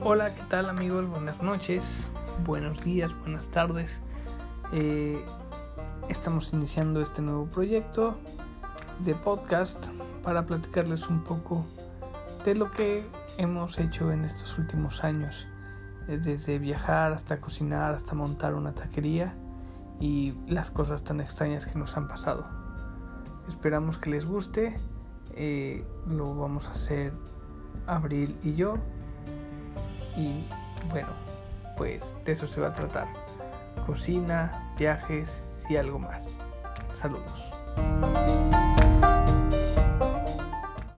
Hola, ¿qué tal amigos? Buenas noches, buenos días, buenas tardes. Eh, estamos iniciando este nuevo proyecto de podcast para platicarles un poco de lo que hemos hecho en estos últimos años, eh, desde viajar hasta cocinar, hasta montar una taquería y las cosas tan extrañas que nos han pasado. Esperamos que les guste, eh, lo vamos a hacer Abril y yo y bueno, pues de eso se va a tratar. Cocina, viajes y algo más. Saludos.